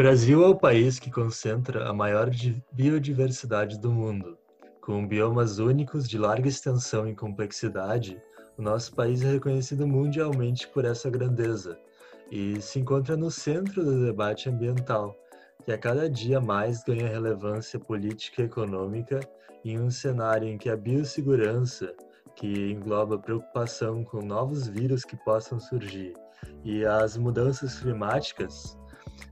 Brasil é o país que concentra a maior biodiversidade do mundo. Com biomas únicos de larga extensão e complexidade, o nosso país é reconhecido mundialmente por essa grandeza e se encontra no centro do debate ambiental, que a cada dia mais ganha relevância política e econômica em um cenário em que a biossegurança, que engloba preocupação com novos vírus que possam surgir, e as mudanças climáticas,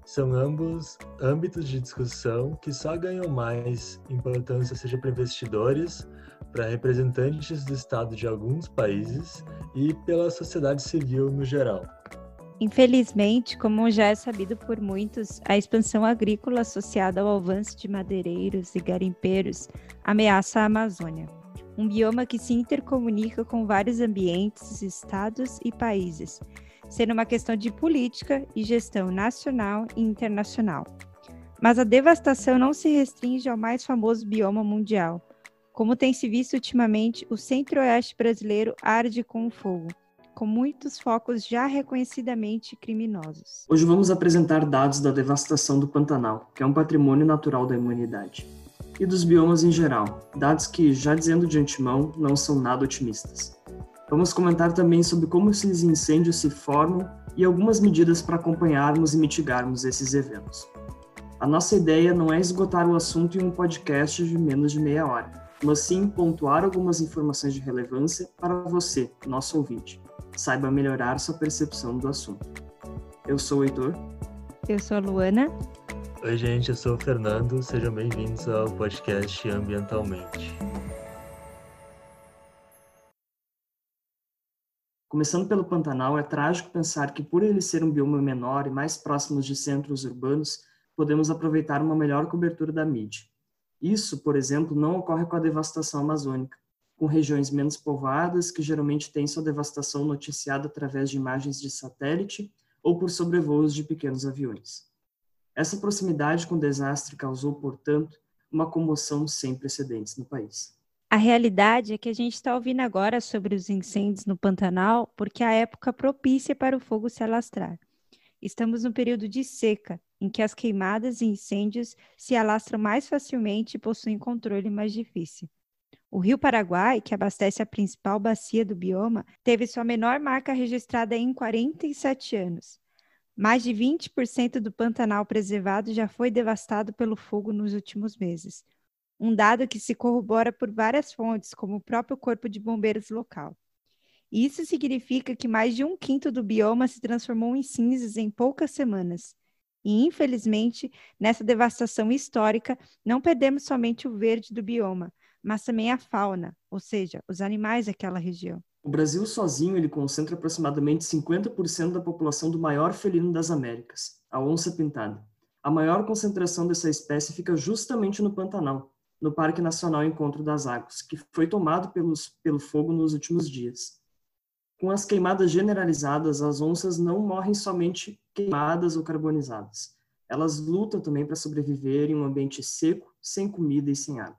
são ambos âmbitos de discussão que só ganham mais importância, seja para investidores, para representantes do Estado de alguns países e pela sociedade civil no geral. Infelizmente, como já é sabido por muitos, a expansão agrícola associada ao avanço de madeireiros e garimpeiros ameaça a Amazônia, um bioma que se intercomunica com vários ambientes, estados e países, sendo uma questão de política e gestão nacional e internacional. Mas a devastação não se restringe ao mais famoso bioma mundial. Como tem se visto ultimamente, o centro-oeste brasileiro arde com fogo com muitos focos já reconhecidamente criminosos. Hoje vamos apresentar dados da devastação do Pantanal, que é um patrimônio natural da humanidade, e dos biomas em geral, dados que, já dizendo de antemão, não são nada otimistas. Vamos comentar também sobre como esses incêndios se formam e algumas medidas para acompanharmos e mitigarmos esses eventos. A nossa ideia não é esgotar o assunto em um podcast de menos de meia hora, mas sim pontuar algumas informações de relevância para você, nosso ouvinte saiba melhorar sua percepção do assunto. Eu sou o Heitor. Eu sou a Luana. Oi, gente, eu sou o Fernando. Sejam bem-vindos ao podcast Ambientalmente. Começando pelo Pantanal, é trágico pensar que, por ele ser um bioma menor e mais próximo de centros urbanos, podemos aproveitar uma melhor cobertura da mídia. Isso, por exemplo, não ocorre com a devastação amazônica, com regiões menos povoadas, que geralmente têm sua devastação noticiada através de imagens de satélite ou por sobrevoos de pequenos aviões. Essa proximidade com o desastre causou, portanto, uma comoção sem precedentes no país. A realidade é que a gente está ouvindo agora sobre os incêndios no Pantanal porque a época propícia para o fogo se alastrar. Estamos no período de seca, em que as queimadas e incêndios se alastram mais facilmente e possuem controle mais difícil. O Rio Paraguai, que abastece a principal bacia do bioma, teve sua menor marca registrada em 47 anos. Mais de 20% do Pantanal preservado já foi devastado pelo fogo nos últimos meses. Um dado que se corrobora por várias fontes, como o próprio Corpo de Bombeiros local. Isso significa que mais de um quinto do bioma se transformou em cinzas em poucas semanas. E, infelizmente, nessa devastação histórica, não perdemos somente o verde do bioma, mas também a fauna, ou seja, os animais daquela região. O Brasil sozinho ele concentra aproximadamente 50% da população do maior felino das Américas, a onça pintada. A maior concentração dessa espécie fica justamente no Pantanal, no Parque Nacional Encontro das Águas, que foi tomado pelos, pelo fogo nos últimos dias. Com as queimadas generalizadas, as onças não morrem somente queimadas ou carbonizadas. Elas lutam também para sobreviver em um ambiente seco, sem comida e sem água.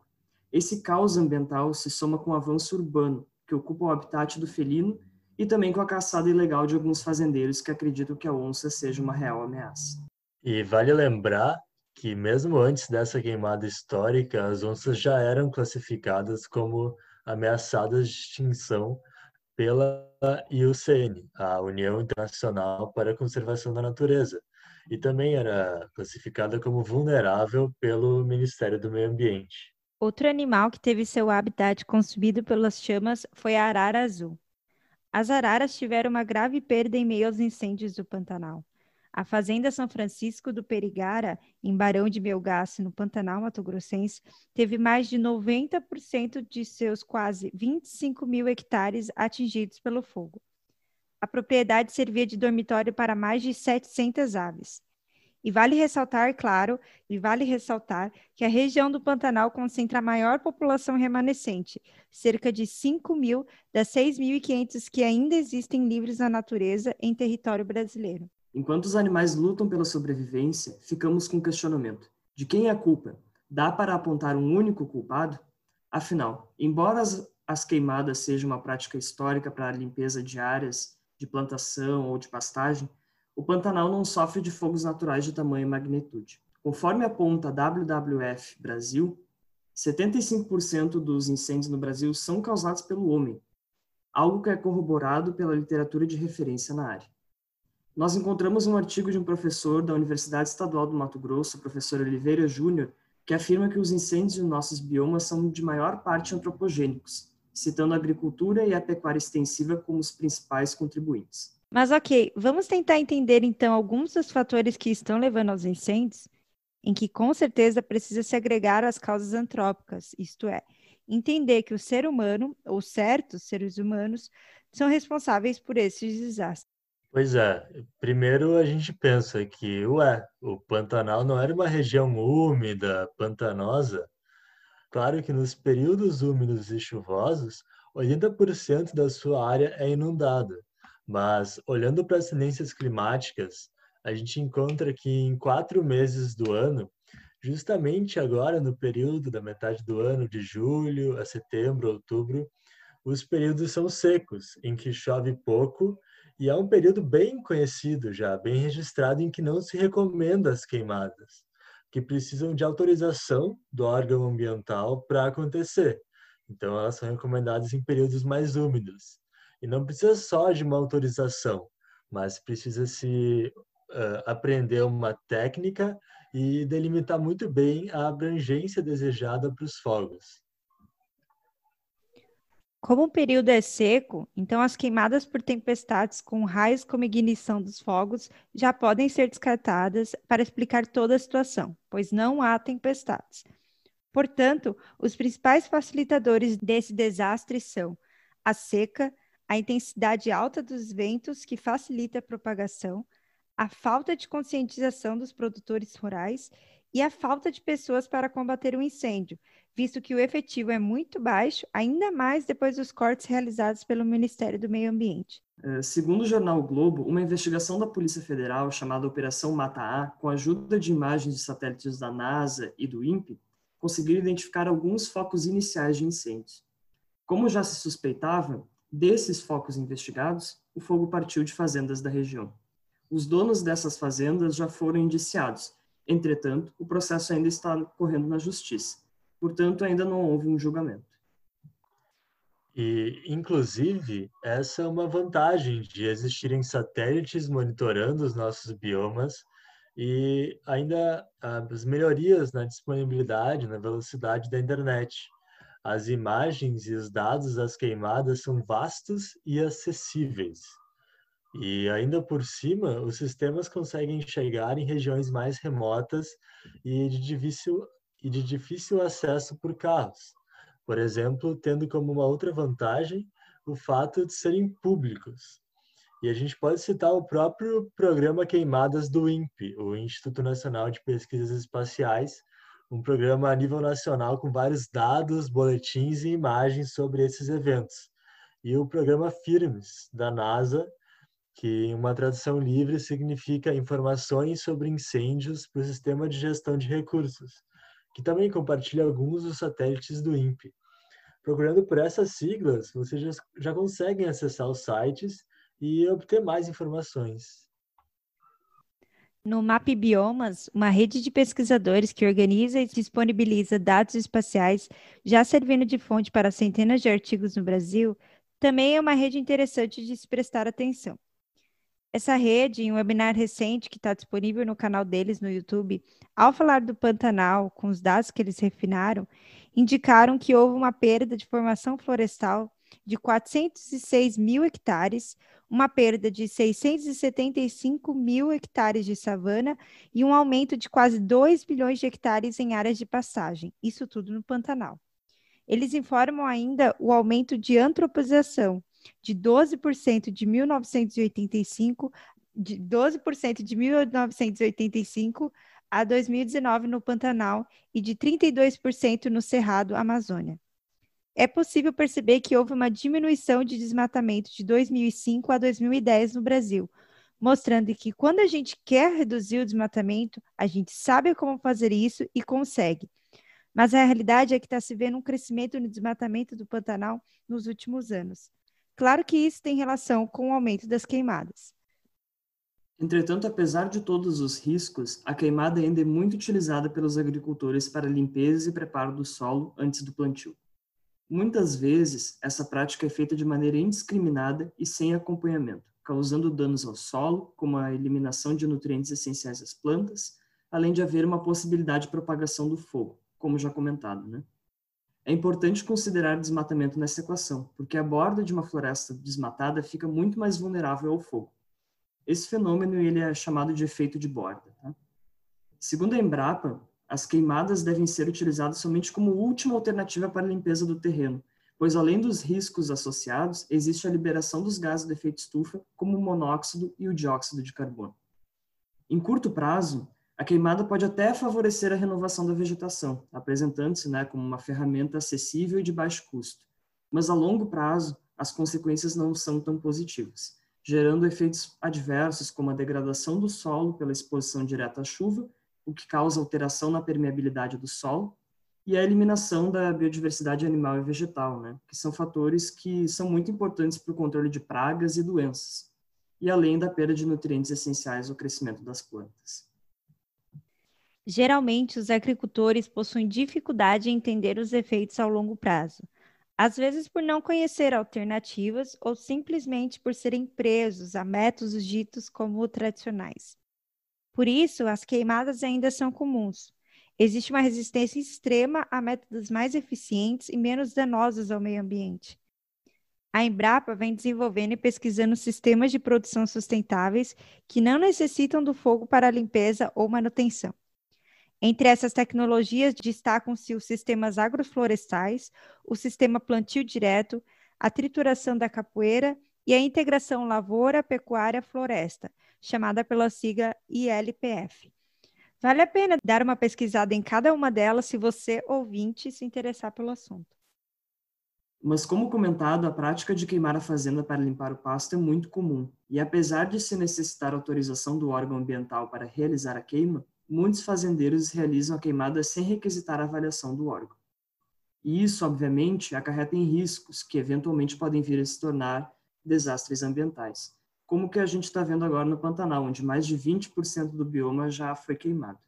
Esse caos ambiental se soma com o avanço urbano, que ocupa o habitat do felino, e também com a caçada ilegal de alguns fazendeiros que acreditam que a onça seja uma real ameaça. E vale lembrar que, mesmo antes dessa queimada histórica, as onças já eram classificadas como ameaçadas de extinção pela IUCN, a União Internacional para a Conservação da Natureza, e também era classificada como vulnerável pelo Ministério do Meio Ambiente. Outro animal que teve seu habitat consumido pelas chamas foi a arara azul. As araras tiveram uma grave perda em meio aos incêndios do Pantanal. A Fazenda São Francisco do Perigara, em Barão de Melgaço, no Pantanal Mato Grossense, teve mais de 90% de seus quase 25 mil hectares atingidos pelo fogo. A propriedade servia de dormitório para mais de 700 aves. E vale ressaltar, claro, e vale ressaltar que a região do Pantanal concentra a maior população remanescente, cerca de 5 mil das 6.500 que ainda existem livres na natureza em território brasileiro. Enquanto os animais lutam pela sobrevivência, ficamos com o questionamento: de quem é a culpa? Dá para apontar um único culpado? Afinal, embora as, as queimadas sejam uma prática histórica para a limpeza de áreas de plantação ou de pastagem, o Pantanal não sofre de fogos naturais de tamanho e magnitude. Conforme aponta a WWF Brasil, 75% dos incêndios no Brasil são causados pelo homem, algo que é corroborado pela literatura de referência na área. Nós encontramos um artigo de um professor da Universidade Estadual do Mato Grosso, professor Oliveira Júnior, que afirma que os incêndios em nossos biomas são de maior parte antropogênicos, citando a agricultura e a pecuária extensiva como os principais contribuintes. Mas ok, vamos tentar entender então alguns dos fatores que estão levando aos incêndios em que com certeza precisa se agregar às causas antrópicas, isto é, entender que o ser humano, ou certos seres humanos, são responsáveis por esses desastres. Pois é, primeiro a gente pensa que, ué, o Pantanal não era uma região úmida, pantanosa. Claro que nos períodos úmidos e chuvosos, 80% da sua área é inundada. Mas, olhando para as tendências climáticas, a gente encontra que em quatro meses do ano, justamente agora no período da metade do ano, de julho a setembro, outubro, os períodos são secos, em que chove pouco, e é um período bem conhecido já, bem registrado, em que não se recomenda as queimadas, que precisam de autorização do órgão ambiental para acontecer. Então, elas são recomendadas em períodos mais úmidos. E não precisa só de uma autorização, mas precisa se uh, aprender uma técnica e delimitar muito bem a abrangência desejada para os fogos. Como o período é seco, então as queimadas por tempestades com raios como ignição dos fogos já podem ser descartadas para explicar toda a situação, pois não há tempestades. Portanto, os principais facilitadores desse desastre são a seca, a intensidade alta dos ventos, que facilita a propagação, a falta de conscientização dos produtores rurais e a falta de pessoas para combater o incêndio, visto que o efetivo é muito baixo, ainda mais depois dos cortes realizados pelo Ministério do Meio Ambiente. É, segundo o jornal o Globo, uma investigação da Polícia Federal chamada Operação Mata A, com a ajuda de imagens de satélites da NASA e do INPE, conseguiu identificar alguns focos iniciais de incêndios. Como já se suspeitava, desses focos investigados, o fogo partiu de fazendas da região. Os donos dessas fazendas já foram indiciados. Entretanto, o processo ainda está correndo na justiça. Portanto, ainda não houve um julgamento. E, inclusive, essa é uma vantagem de existirem satélites monitorando os nossos biomas e ainda as melhorias na disponibilidade, na velocidade da internet. As imagens e os dados das queimadas são vastos e acessíveis. E ainda por cima, os sistemas conseguem chegar em regiões mais remotas e de difícil, e de difícil acesso por carros. Por exemplo, tendo como uma outra vantagem o fato de serem públicos. E a gente pode citar o próprio programa Queimadas do INPE, o Instituto Nacional de Pesquisas Espaciais, um programa a nível nacional com vários dados, boletins e imagens sobre esses eventos. E o programa FIRMES, da NASA, que uma tradução livre significa informações sobre incêndios para o sistema de gestão de recursos, que também compartilha alguns dos satélites do INPE. Procurando por essas siglas, vocês já, já conseguem acessar os sites e obter mais informações. No Map Biomas, uma rede de pesquisadores que organiza e disponibiliza dados espaciais, já servindo de fonte para centenas de artigos no Brasil, também é uma rede interessante de se prestar atenção. Essa rede, em um webinar recente que está disponível no canal deles no YouTube, ao falar do Pantanal, com os dados que eles refinaram, indicaram que houve uma perda de formação florestal de 406 mil hectares, uma perda de 675 mil hectares de savana e um aumento de quase 2 bilhões de hectares em áreas de passagem, isso tudo no Pantanal. Eles informam ainda o aumento de antropização, de 12% de 1985, de 12% de 1985 a 2019 no Pantanal e de 32% no Cerrado, Amazônia. É possível perceber que houve uma diminuição de desmatamento de 2005 a 2010 no Brasil, mostrando que quando a gente quer reduzir o desmatamento, a gente sabe como fazer isso e consegue. Mas a realidade é que está se vendo um crescimento no desmatamento do Pantanal nos últimos anos. Claro que isso tem relação com o aumento das queimadas. Entretanto, apesar de todos os riscos, a queimada ainda é muito utilizada pelos agricultores para limpeza e preparo do solo antes do plantio. Muitas vezes, essa prática é feita de maneira indiscriminada e sem acompanhamento, causando danos ao solo, como a eliminação de nutrientes essenciais às plantas, além de haver uma possibilidade de propagação do fogo, como já comentado. Né? É importante considerar desmatamento nessa equação, porque a borda de uma floresta desmatada fica muito mais vulnerável ao fogo. Esse fenômeno ele é chamado de efeito de borda. Tá? Segundo a Embrapa, as queimadas devem ser utilizadas somente como última alternativa para a limpeza do terreno, pois além dos riscos associados, existe a liberação dos gases de efeito estufa, como o monóxido e o dióxido de carbono. Em curto prazo, a queimada pode até favorecer a renovação da vegetação, apresentando-se né, como uma ferramenta acessível e de baixo custo. Mas a longo prazo, as consequências não são tão positivas gerando efeitos adversos como a degradação do solo pela exposição direta à chuva, o que causa alteração na permeabilidade do solo, e a eliminação da biodiversidade animal e vegetal, né, que são fatores que são muito importantes para o controle de pragas e doenças, e além da perda de nutrientes essenciais ao crescimento das plantas. Geralmente, os agricultores possuem dificuldade em entender os efeitos ao longo prazo, às vezes por não conhecer alternativas ou simplesmente por serem presos a métodos ditos como tradicionais. Por isso, as queimadas ainda são comuns. Existe uma resistência extrema a métodos mais eficientes e menos danosos ao meio ambiente. A Embrapa vem desenvolvendo e pesquisando sistemas de produção sustentáveis que não necessitam do fogo para limpeza ou manutenção. Entre essas tecnologias destacam-se os sistemas agroflorestais, o sistema plantio direto, a trituração da capoeira e a integração lavoura-pecuária-floresta, chamada pela sigla ILPF. Vale a pena dar uma pesquisada em cada uma delas se você, ouvinte, se interessar pelo assunto. Mas, como comentado, a prática de queimar a fazenda para limpar o pasto é muito comum, e apesar de se necessitar autorização do órgão ambiental para realizar a queima, muitos fazendeiros realizam a queimada sem requisitar a avaliação do órgão. E isso, obviamente, acarreta em riscos que eventualmente podem vir a se tornar desastres ambientais, como o que a gente está vendo agora no Pantanal, onde mais de 20% do bioma já foi queimado.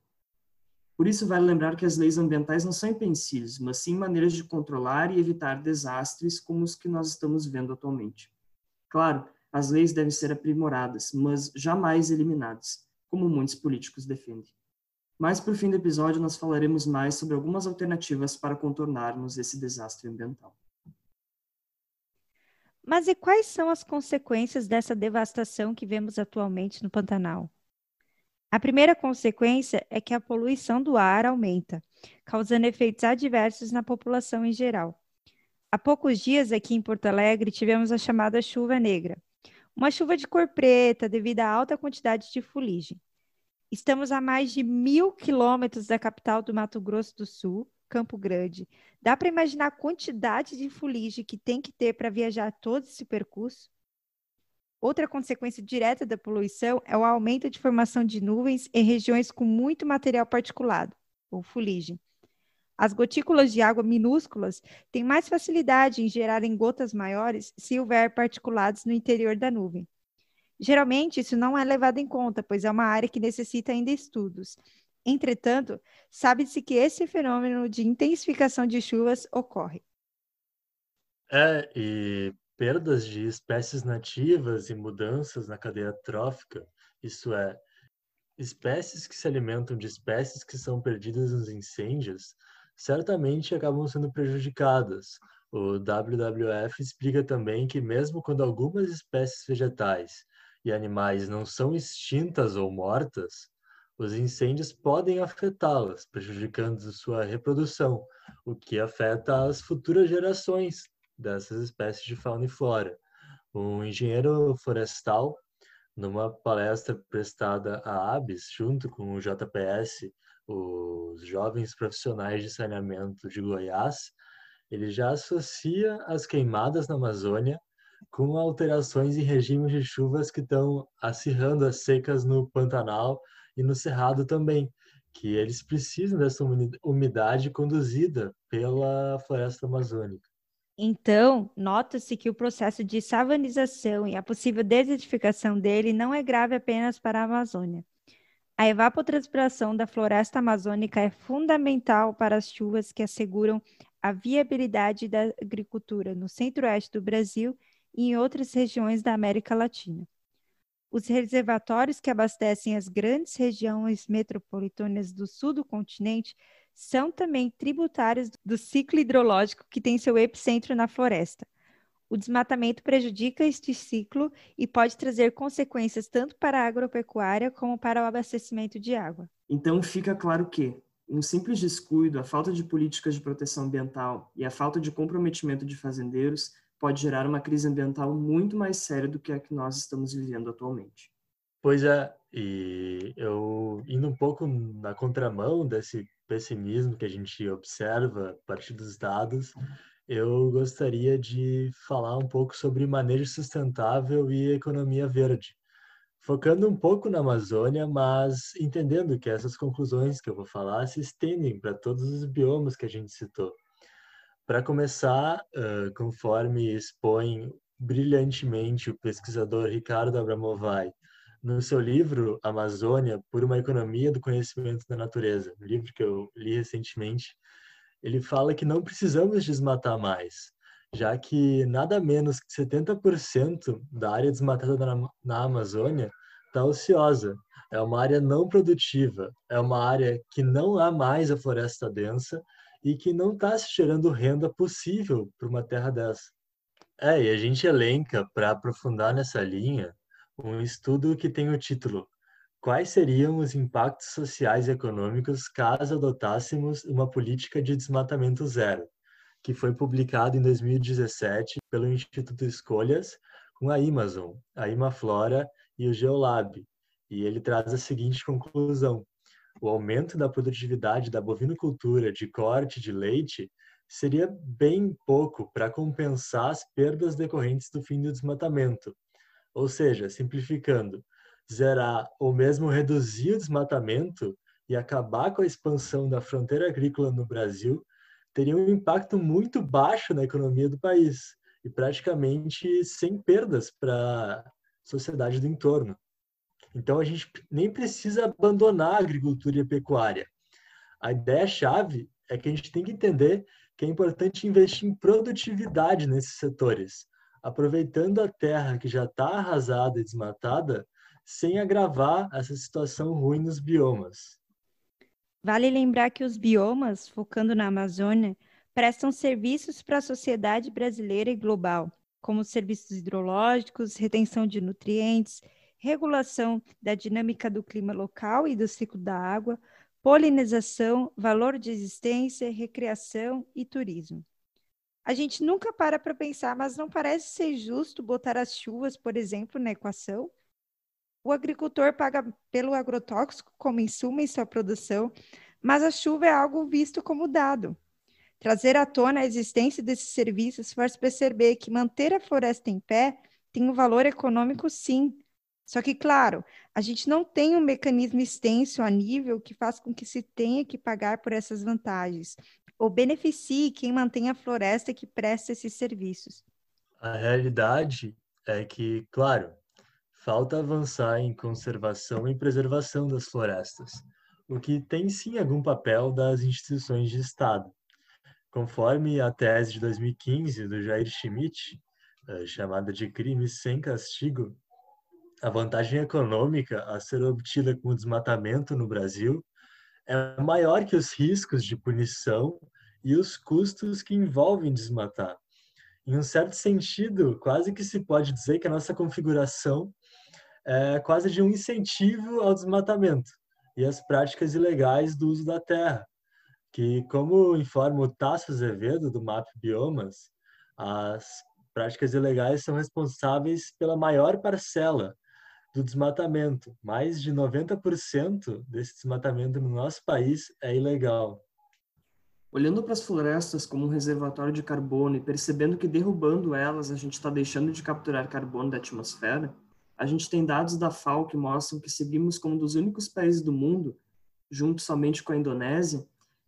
Por isso, vale lembrar que as leis ambientais não são empecilhos, mas sim maneiras de controlar e evitar desastres como os que nós estamos vendo atualmente. Claro, as leis devem ser aprimoradas, mas jamais eliminadas, como muitos políticos defendem. Mas o fim do episódio nós falaremos mais sobre algumas alternativas para contornarmos esse desastre ambiental. Mas e quais são as consequências dessa devastação que vemos atualmente no Pantanal? A primeira consequência é que a poluição do ar aumenta, causando efeitos adversos na população em geral. Há poucos dias aqui em Porto Alegre tivemos a chamada chuva negra, uma chuva de cor preta devido à alta quantidade de fuligem. Estamos a mais de mil quilômetros da capital do Mato Grosso do Sul, Campo Grande. Dá para imaginar a quantidade de fuligem que tem que ter para viajar todo esse percurso? Outra consequência direta da poluição é o aumento de formação de nuvens em regiões com muito material particulado, ou fuligem. As gotículas de água minúsculas têm mais facilidade em gerarem gotas maiores se houver particulados no interior da nuvem. Geralmente, isso não é levado em conta, pois é uma área que necessita ainda estudos. Entretanto, sabe-se que esse fenômeno de intensificação de chuvas ocorre. É, e perdas de espécies nativas e mudanças na cadeia trófica, isso é, espécies que se alimentam de espécies que são perdidas nos incêndios, certamente acabam sendo prejudicadas. O WWF explica também que, mesmo quando algumas espécies vegetais e animais não são extintas ou mortas, os incêndios podem afetá-las, prejudicando sua reprodução, o que afeta as futuras gerações dessas espécies de fauna e flora. Um engenheiro florestal, numa palestra prestada à ABS, junto com o JPS, os Jovens Profissionais de Saneamento de Goiás, ele já associa as queimadas na Amazônia com alterações em regimes de chuvas que estão acirrando as secas no Pantanal e no Cerrado também, que eles precisam dessa umidade conduzida pela floresta amazônica. Então, nota-se que o processo de savanização e a possível desertificação dele não é grave apenas para a Amazônia. A evapotranspiração da floresta amazônica é fundamental para as chuvas que asseguram a viabilidade da agricultura no centro-oeste do Brasil e em outras regiões da América Latina. Os reservatórios que abastecem as grandes regiões metropolitanas do sul do continente são também tributários do ciclo hidrológico que tem seu epicentro na floresta. O desmatamento prejudica este ciclo e pode trazer consequências tanto para a agropecuária como para o abastecimento de água. Então fica claro que um simples descuido, a falta de políticas de proteção ambiental e a falta de comprometimento de fazendeiros pode gerar uma crise ambiental muito mais séria do que a que nós estamos vivendo atualmente. Pois é, e eu indo um pouco na contramão desse pessimismo que a gente observa a partir dos dados, eu gostaria de falar um pouco sobre manejo sustentável e economia verde, focando um pouco na Amazônia, mas entendendo que essas conclusões que eu vou falar se estendem para todos os biomas que a gente citou. Para começar, uh, conforme expõe brilhantemente o pesquisador Ricardo Abramovay no seu livro Amazônia por uma economia do conhecimento da natureza, um livro que eu li recentemente, ele fala que não precisamos desmatar mais, já que nada menos que 70% da área desmatada na, na Amazônia está ociosa. É uma área não produtiva, é uma área que não há mais a floresta densa e que não está se gerando renda possível para uma terra dessa. É, e a gente elenca, para aprofundar nessa linha, um estudo que tem o título Quais seriam os impactos sociais e econômicos caso adotássemos uma política de desmatamento zero, que foi publicado em 2017 pelo Instituto Escolhas com a Amazon, a Imaflora e o Geolab. E ele traz a seguinte conclusão: o aumento da produtividade da bovinocultura de corte de leite seria bem pouco para compensar as perdas decorrentes do fim do desmatamento, ou seja, simplificando, zerar ou mesmo reduzir o desmatamento e acabar com a expansão da fronteira agrícola no Brasil teria um impacto muito baixo na economia do país e praticamente sem perdas para a sociedade do entorno. Então a gente nem precisa abandonar a agricultura e a pecuária. A ideia-chave é que a gente tem que entender que é importante investir em produtividade nesses setores, aproveitando a terra que já está arrasada e desmatada, sem agravar essa situação ruim nos biomas. Vale lembrar que os biomas, focando na Amazônia, prestam serviços para a sociedade brasileira e global, como serviços hidrológicos, retenção de nutrientes, regulação da dinâmica do clima local e do ciclo da água, polinização, valor de existência, recreação e turismo. A gente nunca para para pensar, mas não parece ser justo botar as chuvas, por exemplo, na equação? O agricultor paga pelo agrotóxico como insumo em sua produção, mas a chuva é algo visto como dado. Trazer à tona a existência desses serviços faz perceber que manter a floresta em pé tem um valor econômico, sim. Só que, claro, a gente não tem um mecanismo extenso a nível que faz com que se tenha que pagar por essas vantagens ou beneficie quem mantém a floresta que presta esses serviços. A realidade é que, claro, falta avançar em conservação e preservação das florestas, o que tem sim algum papel das instituições de Estado. Conforme a tese de 2015 do Jair Schmidt, eh, chamada de crimes sem castigo, a vantagem econômica a ser obtida com o desmatamento no Brasil é maior que os riscos de punição e os custos que envolvem desmatar. Em um certo sentido, quase que se pode dizer que a nossa configuração é quase de um incentivo ao desmatamento e às práticas ilegais do uso da terra, que, como informa o Tasso Azevedo, do MAP Biomas, as práticas ilegais são responsáveis pela maior parcela do desmatamento. Mais de 90% desse desmatamento no nosso país é ilegal. Olhando para as florestas como um reservatório de carbono e percebendo que derrubando elas a gente está deixando de capturar carbono da atmosfera, a gente tem dados da FAO que mostram que seguimos como um dos únicos países do mundo, junto somente com a Indonésia,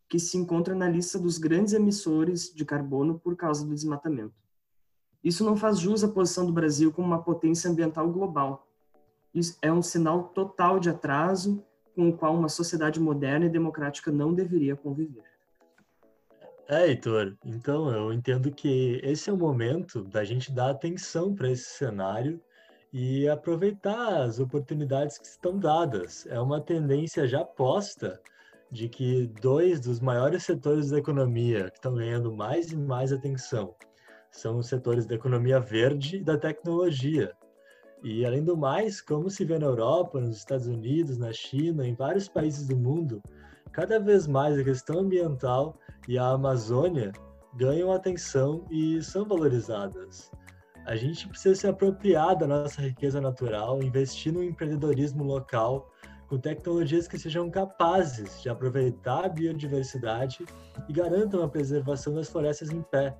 que se encontra na lista dos grandes emissores de carbono por causa do desmatamento. Isso não faz jus à posição do Brasil como uma potência ambiental global. Isso é um sinal total de atraso com o qual uma sociedade moderna e democrática não deveria conviver. É, Heitor, então eu entendo que esse é o momento da gente dar atenção para esse cenário e aproveitar as oportunidades que estão dadas. É uma tendência já posta de que dois dos maiores setores da economia que estão ganhando mais e mais atenção são os setores da economia verde e da tecnologia. E além do mais, como se vê na Europa, nos Estados Unidos, na China, em vários países do mundo, cada vez mais a questão ambiental e a Amazônia ganham atenção e são valorizadas. A gente precisa se apropriar da nossa riqueza natural, investir no empreendedorismo local, com tecnologias que sejam capazes de aproveitar a biodiversidade e garantam a preservação das florestas em pé.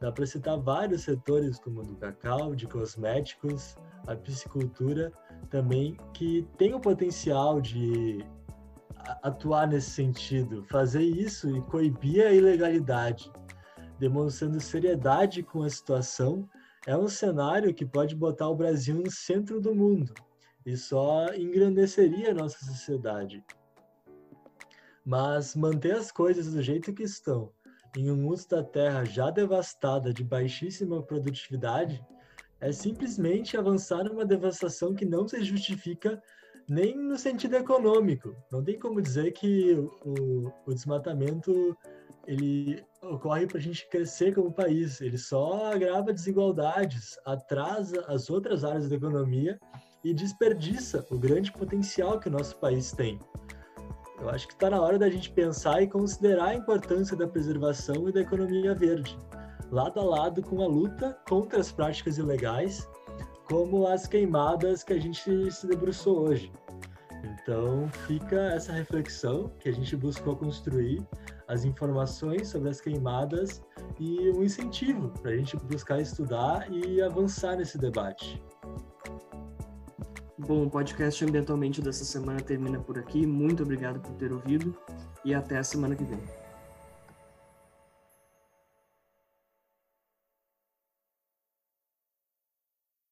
Dá para citar vários setores, como o do cacau, de cosméticos, a piscicultura, também, que tem o potencial de atuar nesse sentido, fazer isso e coibir a ilegalidade, demonstrando seriedade com a situação, é um cenário que pode botar o Brasil no centro do mundo e só engrandeceria a nossa sociedade. Mas manter as coisas do jeito que estão, em um uso da terra já devastada de baixíssima produtividade, é simplesmente avançar numa devastação que não se justifica nem no sentido econômico. Não tem como dizer que o, o desmatamento ele ocorre para a gente crescer como país. Ele só agrava desigualdades, atrasa as outras áreas da economia e desperdiça o grande potencial que o nosso país tem. Eu acho que está na hora da gente pensar e considerar a importância da preservação e da economia verde, lado a lado com a luta contra as práticas ilegais como as queimadas que a gente se debruçou hoje. Então fica essa reflexão que a gente buscou construir, as informações sobre as queimadas e um incentivo para a gente buscar estudar e avançar nesse debate. Bom, o podcast Ambientalmente dessa semana termina por aqui. Muito obrigado por ter ouvido e até a semana que vem.